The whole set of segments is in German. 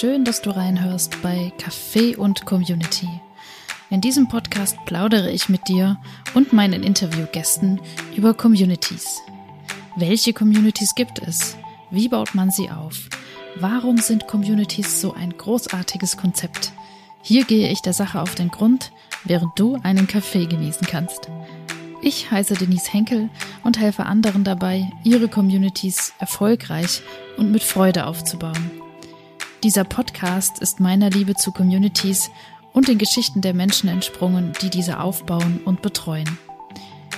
Schön, dass du reinhörst bei Café und Community. In diesem Podcast plaudere ich mit dir und meinen Interviewgästen über Communities. Welche Communities gibt es? Wie baut man sie auf? Warum sind Communities so ein großartiges Konzept? Hier gehe ich der Sache auf den Grund, während du einen Kaffee genießen kannst. Ich heiße Denise Henkel und helfe anderen dabei, ihre Communities erfolgreich und mit Freude aufzubauen. Dieser Podcast ist meiner Liebe zu Communities und den Geschichten der Menschen entsprungen, die diese aufbauen und betreuen.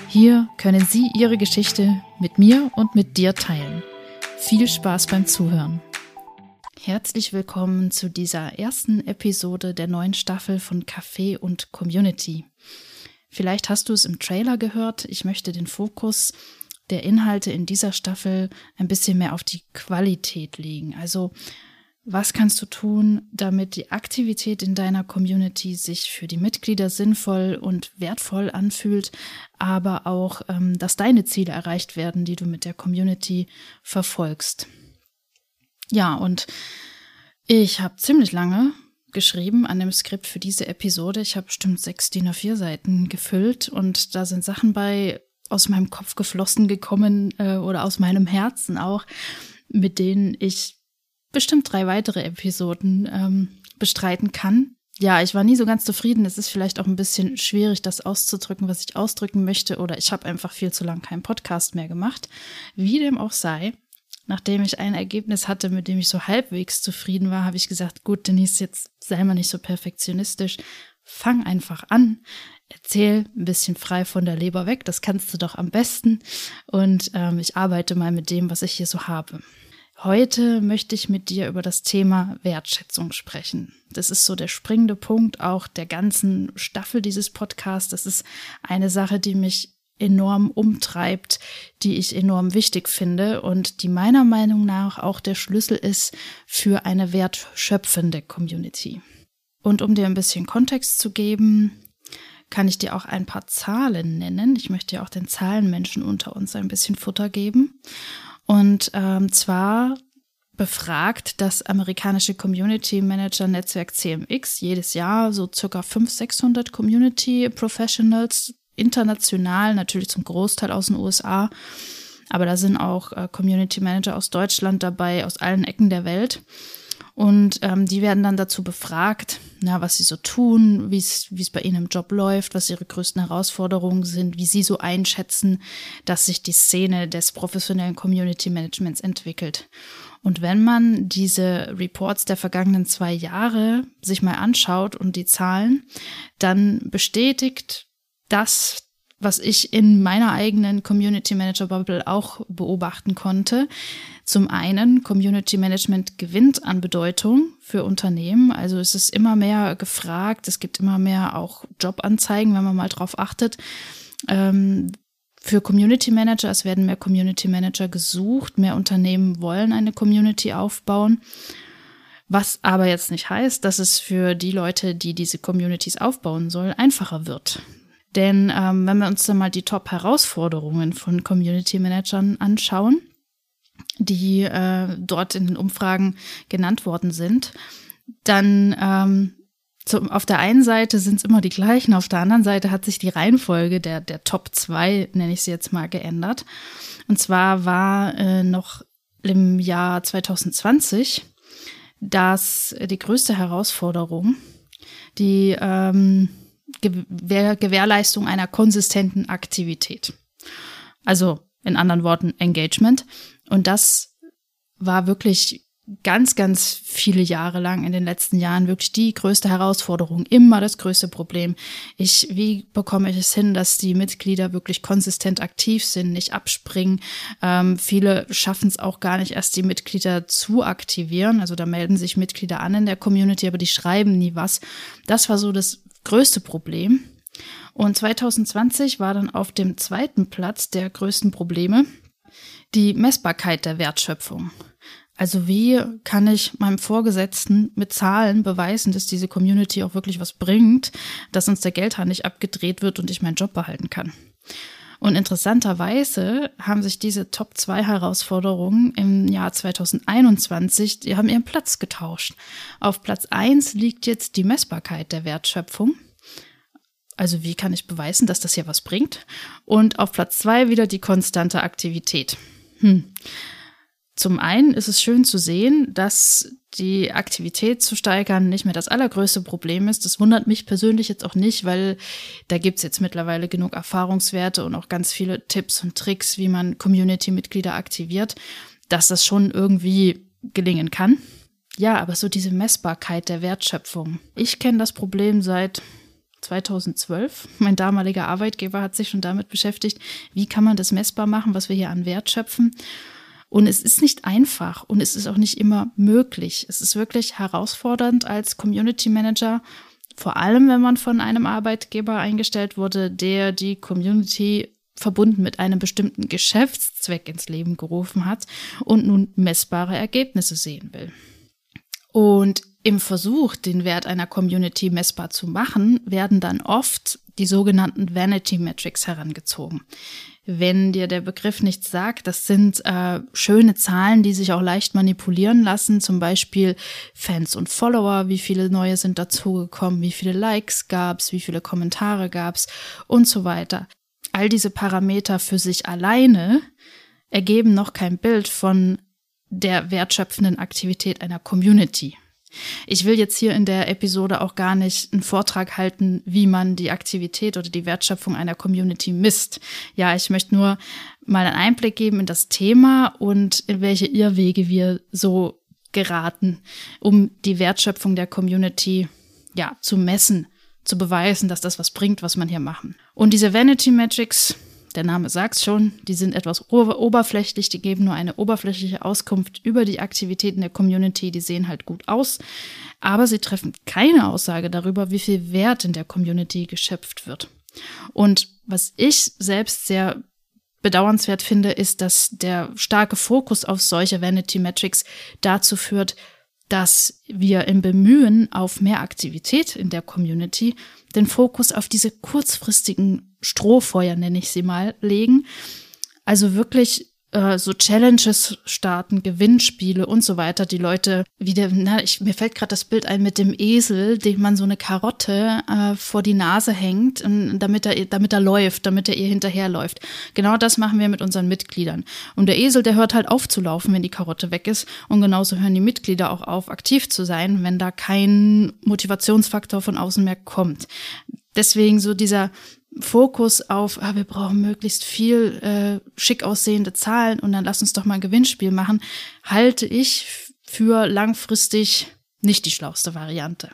Hier können Sie Ihre Geschichte mit mir und mit dir teilen. Viel Spaß beim Zuhören. Herzlich willkommen zu dieser ersten Episode der neuen Staffel von Café und Community. Vielleicht hast du es im Trailer gehört. Ich möchte den Fokus der Inhalte in dieser Staffel ein bisschen mehr auf die Qualität legen. Also was kannst du tun, damit die Aktivität in deiner Community sich für die Mitglieder sinnvoll und wertvoll anfühlt, aber auch, ähm, dass deine Ziele erreicht werden, die du mit der Community verfolgst? Ja, und ich habe ziemlich lange geschrieben an dem Skript für diese Episode. Ich habe bestimmt sechs DIN A4 Seiten gefüllt und da sind Sachen bei aus meinem Kopf geflossen gekommen äh, oder aus meinem Herzen auch, mit denen ich bestimmt drei weitere Episoden ähm, bestreiten kann. Ja, ich war nie so ganz zufrieden. Es ist vielleicht auch ein bisschen schwierig, das auszudrücken, was ich ausdrücken möchte, oder ich habe einfach viel zu lange keinen Podcast mehr gemacht. Wie dem auch sei, nachdem ich ein Ergebnis hatte, mit dem ich so halbwegs zufrieden war, habe ich gesagt, gut, Denise, jetzt sei mal nicht so perfektionistisch. Fang einfach an. Erzähl ein bisschen frei von der Leber weg. Das kannst du doch am besten. Und ähm, ich arbeite mal mit dem, was ich hier so habe. Heute möchte ich mit dir über das Thema Wertschätzung sprechen. Das ist so der springende Punkt auch der ganzen Staffel dieses Podcasts. Das ist eine Sache, die mich enorm umtreibt, die ich enorm wichtig finde und die meiner Meinung nach auch der Schlüssel ist für eine wertschöpfende Community. Und um dir ein bisschen Kontext zu geben, kann ich dir auch ein paar Zahlen nennen. Ich möchte ja auch den Zahlenmenschen unter uns ein bisschen Futter geben. Und ähm, zwar befragt das amerikanische Community Manager Netzwerk CMX jedes Jahr so circa 500, 600 Community Professionals international, natürlich zum Großteil aus den USA. Aber da sind auch äh, Community Manager aus Deutschland dabei, aus allen Ecken der Welt. Und ähm, die werden dann dazu befragt, na, was sie so tun, wie es bei ihnen im Job läuft, was ihre größten Herausforderungen sind, wie sie so einschätzen, dass sich die Szene des professionellen Community Managements entwickelt. Und wenn man diese Reports der vergangenen zwei Jahre sich mal anschaut und die Zahlen, dann bestätigt das was ich in meiner eigenen Community Manager Bubble auch beobachten konnte. Zum einen, Community Management gewinnt an Bedeutung für Unternehmen. Also es ist immer mehr gefragt. Es gibt immer mehr auch Jobanzeigen, wenn man mal drauf achtet. Ähm, für Community Manager, es werden mehr Community Manager gesucht. Mehr Unternehmen wollen eine Community aufbauen. Was aber jetzt nicht heißt, dass es für die Leute, die diese Communities aufbauen sollen, einfacher wird. Denn ähm, wenn wir uns dann mal die Top-Herausforderungen von Community Managern anschauen, die äh, dort in den Umfragen genannt worden sind, dann ähm, zum, auf der einen Seite sind es immer die gleichen, auf der anderen Seite hat sich die Reihenfolge der, der Top 2, nenne ich sie jetzt mal, geändert. Und zwar war äh, noch im Jahr 2020 das die größte Herausforderung, die ähm, Gewähr Gewährleistung einer konsistenten Aktivität. Also in anderen Worten Engagement. Und das war wirklich ganz, ganz viele Jahre lang in den letzten Jahren wirklich die größte Herausforderung, immer das größte Problem. Ich, wie bekomme ich es hin, dass die Mitglieder wirklich konsistent aktiv sind, nicht abspringen? Ähm, viele schaffen es auch gar nicht erst, die Mitglieder zu aktivieren. Also da melden sich Mitglieder an in der Community, aber die schreiben nie was. Das war so das größte Problem. Und 2020 war dann auf dem zweiten Platz der größten Probleme die Messbarkeit der Wertschöpfung. Also wie kann ich meinem Vorgesetzten mit Zahlen beweisen, dass diese Community auch wirklich was bringt, dass uns der Geldhahn nicht abgedreht wird und ich meinen Job behalten kann? Und interessanterweise haben sich diese Top 2 Herausforderungen im Jahr 2021, die haben ihren Platz getauscht. Auf Platz 1 liegt jetzt die Messbarkeit der Wertschöpfung. Also wie kann ich beweisen, dass das hier was bringt? Und auf Platz 2 wieder die konstante Aktivität. Hm. Zum einen ist es schön zu sehen, dass die Aktivität zu steigern nicht mehr das allergrößte Problem ist. Das wundert mich persönlich jetzt auch nicht, weil da gibt's jetzt mittlerweile genug Erfahrungswerte und auch ganz viele Tipps und Tricks, wie man Community-Mitglieder aktiviert, dass das schon irgendwie gelingen kann. Ja, aber so diese Messbarkeit der Wertschöpfung. Ich kenne das Problem seit 2012. Mein damaliger Arbeitgeber hat sich schon damit beschäftigt, wie kann man das messbar machen, was wir hier an Wert schöpfen. Und es ist nicht einfach und es ist auch nicht immer möglich. Es ist wirklich herausfordernd als Community Manager, vor allem wenn man von einem Arbeitgeber eingestellt wurde, der die Community verbunden mit einem bestimmten Geschäftszweck ins Leben gerufen hat und nun messbare Ergebnisse sehen will. Und im Versuch, den Wert einer Community messbar zu machen, werden dann oft die sogenannten Vanity Metrics herangezogen wenn dir der Begriff nichts sagt. Das sind äh, schöne Zahlen, die sich auch leicht manipulieren lassen. Zum Beispiel Fans und Follower, wie viele neue sind dazugekommen, wie viele Likes gab's, wie viele Kommentare gab's und so weiter. All diese Parameter für sich alleine ergeben noch kein Bild von der wertschöpfenden Aktivität einer Community. Ich will jetzt hier in der Episode auch gar nicht einen Vortrag halten, wie man die Aktivität oder die Wertschöpfung einer Community misst. Ja, ich möchte nur mal einen Einblick geben in das Thema und in welche Irrwege wir so geraten, um die Wertschöpfung der Community ja zu messen, zu beweisen, dass das was bringt, was man hier machen. Und diese Vanity Metrics, der Name sagt schon, die sind etwas oberflächlich, die geben nur eine oberflächliche Auskunft über die Aktivitäten der Community, die sehen halt gut aus, aber sie treffen keine Aussage darüber, wie viel Wert in der Community geschöpft wird. Und was ich selbst sehr bedauernswert finde, ist, dass der starke Fokus auf solche Vanity Metrics dazu führt, dass wir im Bemühen auf mehr Aktivität in der Community den Fokus auf diese kurzfristigen Strohfeuer, nenne ich sie mal, legen. Also wirklich äh, so Challenges starten, Gewinnspiele und so weiter. Die Leute wieder, na, ich, mir fällt gerade das Bild ein mit dem Esel, dem man so eine Karotte äh, vor die Nase hängt, damit er, damit er läuft, damit er ihr hinterherläuft. Genau das machen wir mit unseren Mitgliedern. Und der Esel, der hört halt auf zu laufen, wenn die Karotte weg ist. Und genauso hören die Mitglieder auch auf, aktiv zu sein, wenn da kein Motivationsfaktor von außen mehr kommt. Deswegen so dieser Fokus auf, ah, wir brauchen möglichst viel äh, schick aussehende Zahlen und dann lass uns doch mal ein Gewinnspiel machen, halte ich für langfristig nicht die schlauste Variante.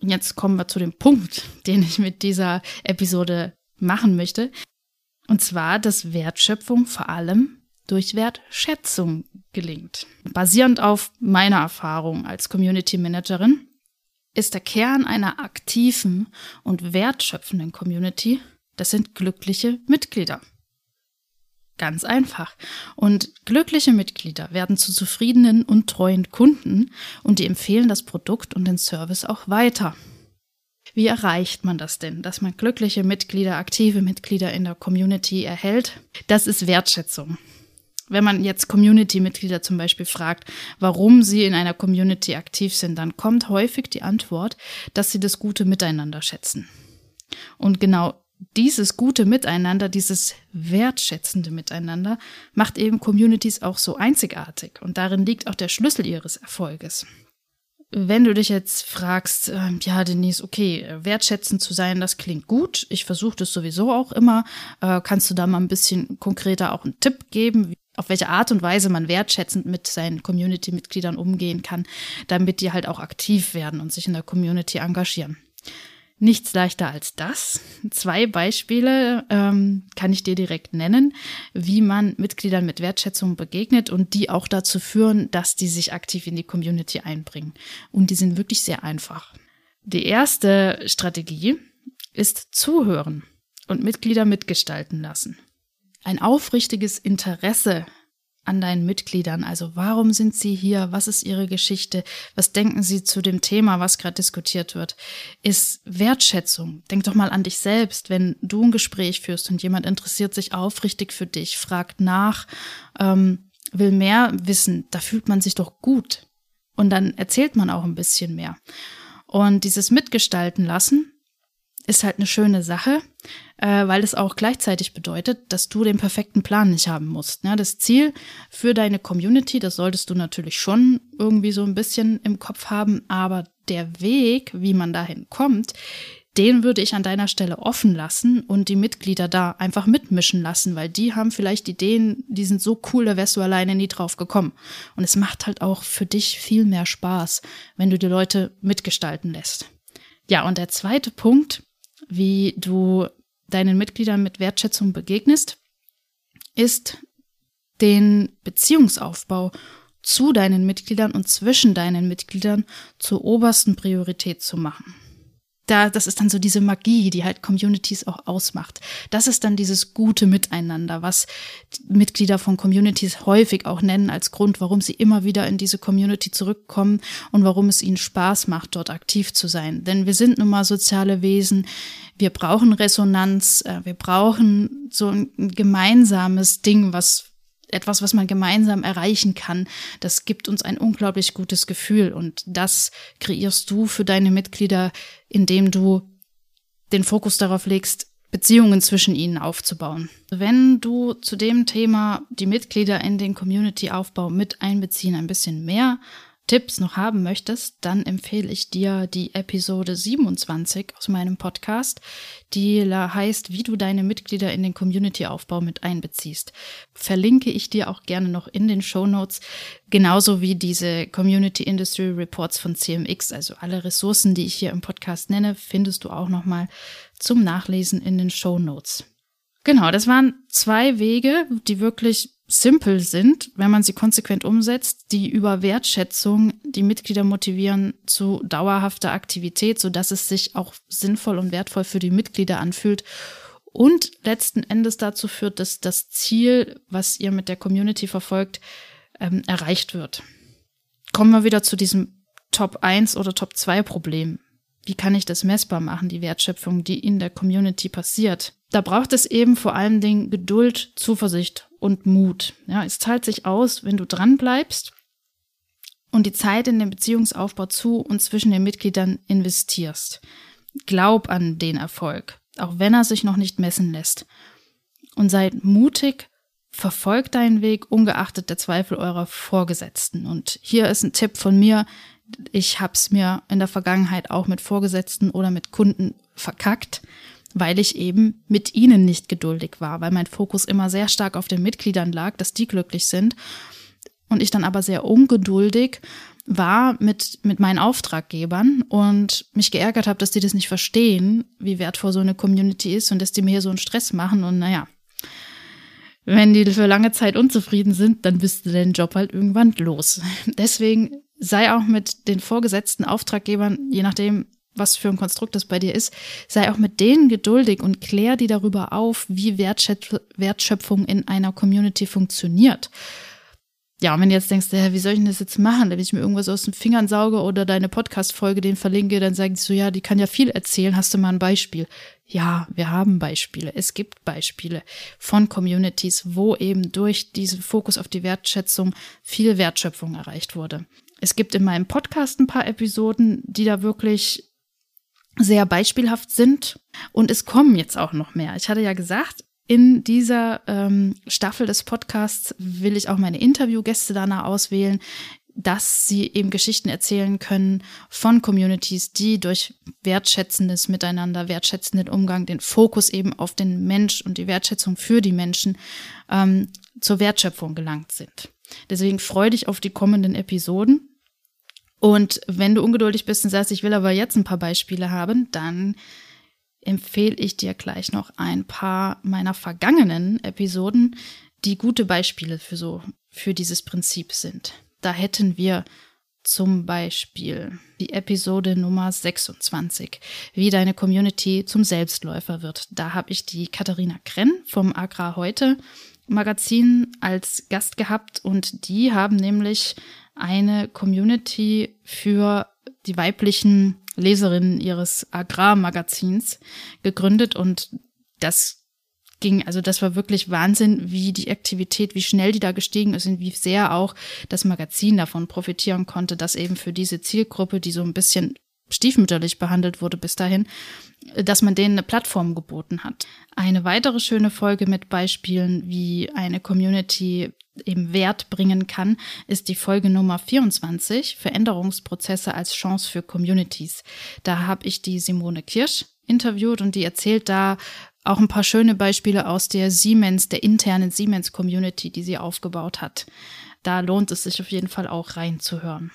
Und jetzt kommen wir zu dem Punkt, den ich mit dieser Episode machen möchte. Und zwar, dass Wertschöpfung vor allem durch Wertschätzung gelingt. Basierend auf meiner Erfahrung als Community Managerin ist der Kern einer aktiven und wertschöpfenden Community das sind glückliche Mitglieder. Ganz einfach. Und glückliche Mitglieder werden zu zufriedenen und treuen Kunden und die empfehlen das Produkt und den Service auch weiter. Wie erreicht man das denn, dass man glückliche Mitglieder, aktive Mitglieder in der Community erhält? Das ist Wertschätzung. Wenn man jetzt Community-Mitglieder zum Beispiel fragt, warum sie in einer Community aktiv sind, dann kommt häufig die Antwort, dass sie das gute Miteinander schätzen. Und genau dieses gute Miteinander, dieses wertschätzende Miteinander macht eben Communities auch so einzigartig und darin liegt auch der Schlüssel ihres Erfolges. Wenn du dich jetzt fragst, äh, ja, Denise, okay, wertschätzend zu sein, das klingt gut. Ich versuche das sowieso auch immer. Äh, kannst du da mal ein bisschen konkreter auch einen Tipp geben, auf welche Art und Weise man wertschätzend mit seinen Community-Mitgliedern umgehen kann, damit die halt auch aktiv werden und sich in der Community engagieren? Nichts leichter als das. Zwei Beispiele ähm, kann ich dir direkt nennen, wie man Mitgliedern mit Wertschätzung begegnet und die auch dazu führen, dass die sich aktiv in die Community einbringen. Und die sind wirklich sehr einfach. Die erste Strategie ist zuhören und Mitglieder mitgestalten lassen. Ein aufrichtiges Interesse an deinen Mitgliedern. Also warum sind sie hier? Was ist ihre Geschichte? Was denken sie zu dem Thema, was gerade diskutiert wird? Ist Wertschätzung. Denk doch mal an dich selbst, wenn du ein Gespräch führst und jemand interessiert sich aufrichtig für dich, fragt nach, ähm, will mehr wissen, da fühlt man sich doch gut. Und dann erzählt man auch ein bisschen mehr. Und dieses Mitgestalten lassen ist halt eine schöne Sache, äh, weil es auch gleichzeitig bedeutet, dass du den perfekten Plan nicht haben musst. Ja, das Ziel für deine Community, das solltest du natürlich schon irgendwie so ein bisschen im Kopf haben, aber der Weg, wie man dahin kommt, den würde ich an deiner Stelle offen lassen und die Mitglieder da einfach mitmischen lassen, weil die haben vielleicht Ideen, die sind so cool, da wärst du alleine nie drauf gekommen. Und es macht halt auch für dich viel mehr Spaß, wenn du die Leute mitgestalten lässt. Ja, und der zweite Punkt, wie du deinen Mitgliedern mit Wertschätzung begegnest, ist den Beziehungsaufbau zu deinen Mitgliedern und zwischen deinen Mitgliedern zur obersten Priorität zu machen da, das ist dann so diese Magie, die halt Communities auch ausmacht. Das ist dann dieses gute Miteinander, was Mitglieder von Communities häufig auch nennen als Grund, warum sie immer wieder in diese Community zurückkommen und warum es ihnen Spaß macht, dort aktiv zu sein. Denn wir sind nun mal soziale Wesen. Wir brauchen Resonanz. Äh, wir brauchen so ein gemeinsames Ding, was etwas, was man gemeinsam erreichen kann. Das gibt uns ein unglaublich gutes Gefühl und das kreierst du für deine Mitglieder, indem du den Fokus darauf legst, Beziehungen zwischen ihnen aufzubauen. Wenn du zu dem Thema die Mitglieder in den Community-Aufbau mit einbeziehen ein bisschen mehr Tipps noch haben möchtest, dann empfehle ich dir die Episode 27 aus meinem Podcast, die heißt, wie du deine Mitglieder in den Community-Aufbau mit einbeziehst. Verlinke ich dir auch gerne noch in den Show Notes, genauso wie diese Community Industry Reports von CMX, also alle Ressourcen, die ich hier im Podcast nenne, findest du auch nochmal zum Nachlesen in den Show Notes. Genau, das waren zwei Wege, die wirklich simpel sind, wenn man sie konsequent umsetzt, die über Wertschätzung die Mitglieder motivieren zu dauerhafter Aktivität, so dass es sich auch sinnvoll und wertvoll für die Mitglieder anfühlt und letzten Endes dazu führt, dass das Ziel, was ihr mit der Community verfolgt, ähm, erreicht wird. Kommen wir wieder zu diesem Top 1 oder Top 2 Problem. Wie kann ich das messbar machen, die Wertschöpfung, die in der Community passiert? Da braucht es eben vor allen Dingen Geduld, Zuversicht und Mut. Ja, es zahlt sich aus, wenn du dran bleibst und die Zeit in den Beziehungsaufbau zu und zwischen den Mitgliedern investierst. Glaub an den Erfolg, auch wenn er sich noch nicht messen lässt. Und sei mutig, verfolg deinen Weg ungeachtet der Zweifel eurer Vorgesetzten. Und hier ist ein Tipp von mir. Ich habe es mir in der Vergangenheit auch mit Vorgesetzten oder mit Kunden verkackt weil ich eben mit ihnen nicht geduldig war, weil mein Fokus immer sehr stark auf den Mitgliedern lag, dass die glücklich sind. Und ich dann aber sehr ungeduldig war mit, mit meinen Auftraggebern und mich geärgert habe, dass die das nicht verstehen, wie wertvoll so eine Community ist und dass die mir hier so einen Stress machen. Und naja, wenn die für lange Zeit unzufrieden sind, dann bist du den Job halt irgendwann los. Deswegen sei auch mit den vorgesetzten Auftraggebern, je nachdem, was für ein Konstrukt das bei dir ist, sei auch mit denen geduldig und klär die darüber auf, wie Wertschöpfung in einer Community funktioniert. Ja, und wenn du jetzt denkst, ja, wie soll ich denn das jetzt machen? Wenn ich mir irgendwas aus den Fingern sauge oder deine Podcast-Folge den verlinke, dann sagen die so, ja, die kann ja viel erzählen, hast du mal ein Beispiel? Ja, wir haben Beispiele. Es gibt Beispiele von Communities, wo eben durch diesen Fokus auf die Wertschätzung viel Wertschöpfung erreicht wurde. Es gibt in meinem Podcast ein paar Episoden, die da wirklich sehr beispielhaft sind. Und es kommen jetzt auch noch mehr. Ich hatte ja gesagt, in dieser ähm, Staffel des Podcasts will ich auch meine Interviewgäste danach auswählen, dass sie eben Geschichten erzählen können von Communities, die durch wertschätzendes Miteinander, wertschätzenden Umgang, den Fokus eben auf den Mensch und die Wertschätzung für die Menschen ähm, zur Wertschöpfung gelangt sind. Deswegen freue dich auf die kommenden Episoden. Und wenn du ungeduldig bist und sagst, ich will aber jetzt ein paar Beispiele haben, dann empfehle ich dir gleich noch ein paar meiner vergangenen Episoden, die gute Beispiele für so, für dieses Prinzip sind. Da hätten wir zum Beispiel die Episode Nummer 26, wie deine Community zum Selbstläufer wird. Da habe ich die Katharina Krenn vom Agrar heute Magazin als Gast gehabt und die haben nämlich eine Community für die weiblichen Leserinnen ihres Agrarmagazins gegründet und das ging, also das war wirklich Wahnsinn, wie die Aktivität, wie schnell die da gestiegen ist und wie sehr auch das Magazin davon profitieren konnte, dass eben für diese Zielgruppe, die so ein bisschen stiefmütterlich behandelt wurde bis dahin, dass man denen eine Plattform geboten hat. Eine weitere schöne Folge mit Beispielen, wie eine Community eben Wert bringen kann, ist die Folge Nummer 24, Veränderungsprozesse als Chance für Communities. Da habe ich die Simone Kirsch interviewt und die erzählt da auch ein paar schöne Beispiele aus der Siemens, der internen Siemens Community, die sie aufgebaut hat. Da lohnt es sich auf jeden Fall auch reinzuhören.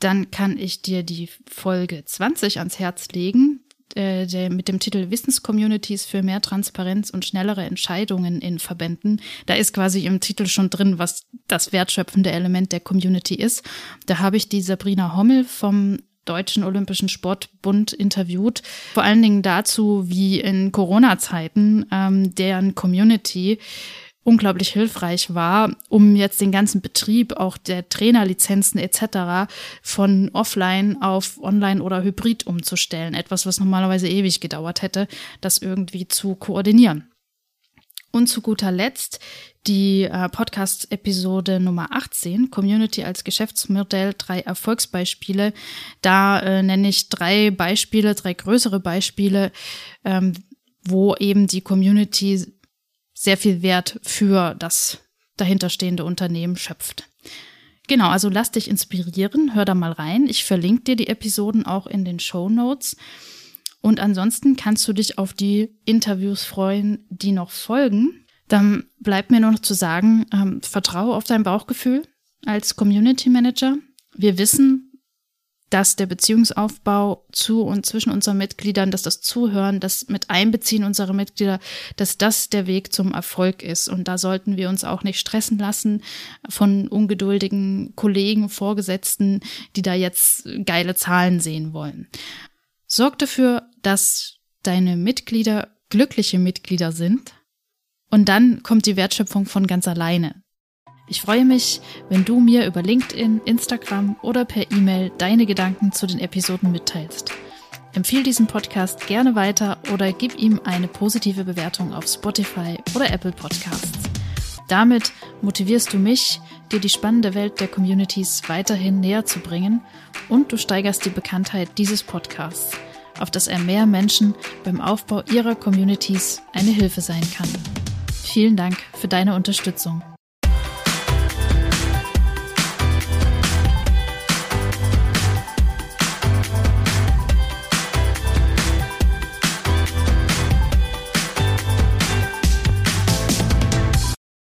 Dann kann ich dir die Folge 20 ans Herz legen, äh, der, mit dem Titel Wissenscommunities für mehr Transparenz und schnellere Entscheidungen in Verbänden. Da ist quasi im Titel schon drin, was das wertschöpfende Element der Community ist. Da habe ich die Sabrina Hommel vom Deutschen Olympischen Sportbund interviewt. Vor allen Dingen dazu, wie in Corona-Zeiten ähm, deren Community unglaublich hilfreich war, um jetzt den ganzen Betrieb, auch der Trainerlizenzen etc. von offline auf online oder hybrid umzustellen. Etwas, was normalerweise ewig gedauert hätte, das irgendwie zu koordinieren. Und zu guter Letzt die äh, Podcast-Episode Nummer 18, Community als Geschäftsmodell, drei Erfolgsbeispiele. Da äh, nenne ich drei Beispiele, drei größere Beispiele, ähm, wo eben die Community sehr viel Wert für das dahinterstehende Unternehmen schöpft. Genau, also lass dich inspirieren, hör da mal rein. Ich verlinke dir die Episoden auch in den Show Notes. Und ansonsten kannst du dich auf die Interviews freuen, die noch folgen. Dann bleibt mir nur noch zu sagen, ähm, vertraue auf dein Bauchgefühl als Community Manager. Wir wissen, dass der Beziehungsaufbau zu und zwischen unseren Mitgliedern, dass das Zuhören, das mit Einbeziehen unserer Mitglieder, dass das der Weg zum Erfolg ist. Und da sollten wir uns auch nicht stressen lassen von ungeduldigen Kollegen, Vorgesetzten, die da jetzt geile Zahlen sehen wollen. Sorg dafür, dass deine Mitglieder glückliche Mitglieder sind und dann kommt die Wertschöpfung von ganz alleine. Ich freue mich, wenn du mir über LinkedIn, Instagram oder per E-Mail deine Gedanken zu den Episoden mitteilst. Empfehle diesen Podcast gerne weiter oder gib ihm eine positive Bewertung auf Spotify oder Apple Podcasts. Damit motivierst du mich, dir die spannende Welt der Communities weiterhin näher zu bringen und du steigerst die Bekanntheit dieses Podcasts, auf dass er mehr Menschen beim Aufbau ihrer Communities eine Hilfe sein kann. Vielen Dank für deine Unterstützung.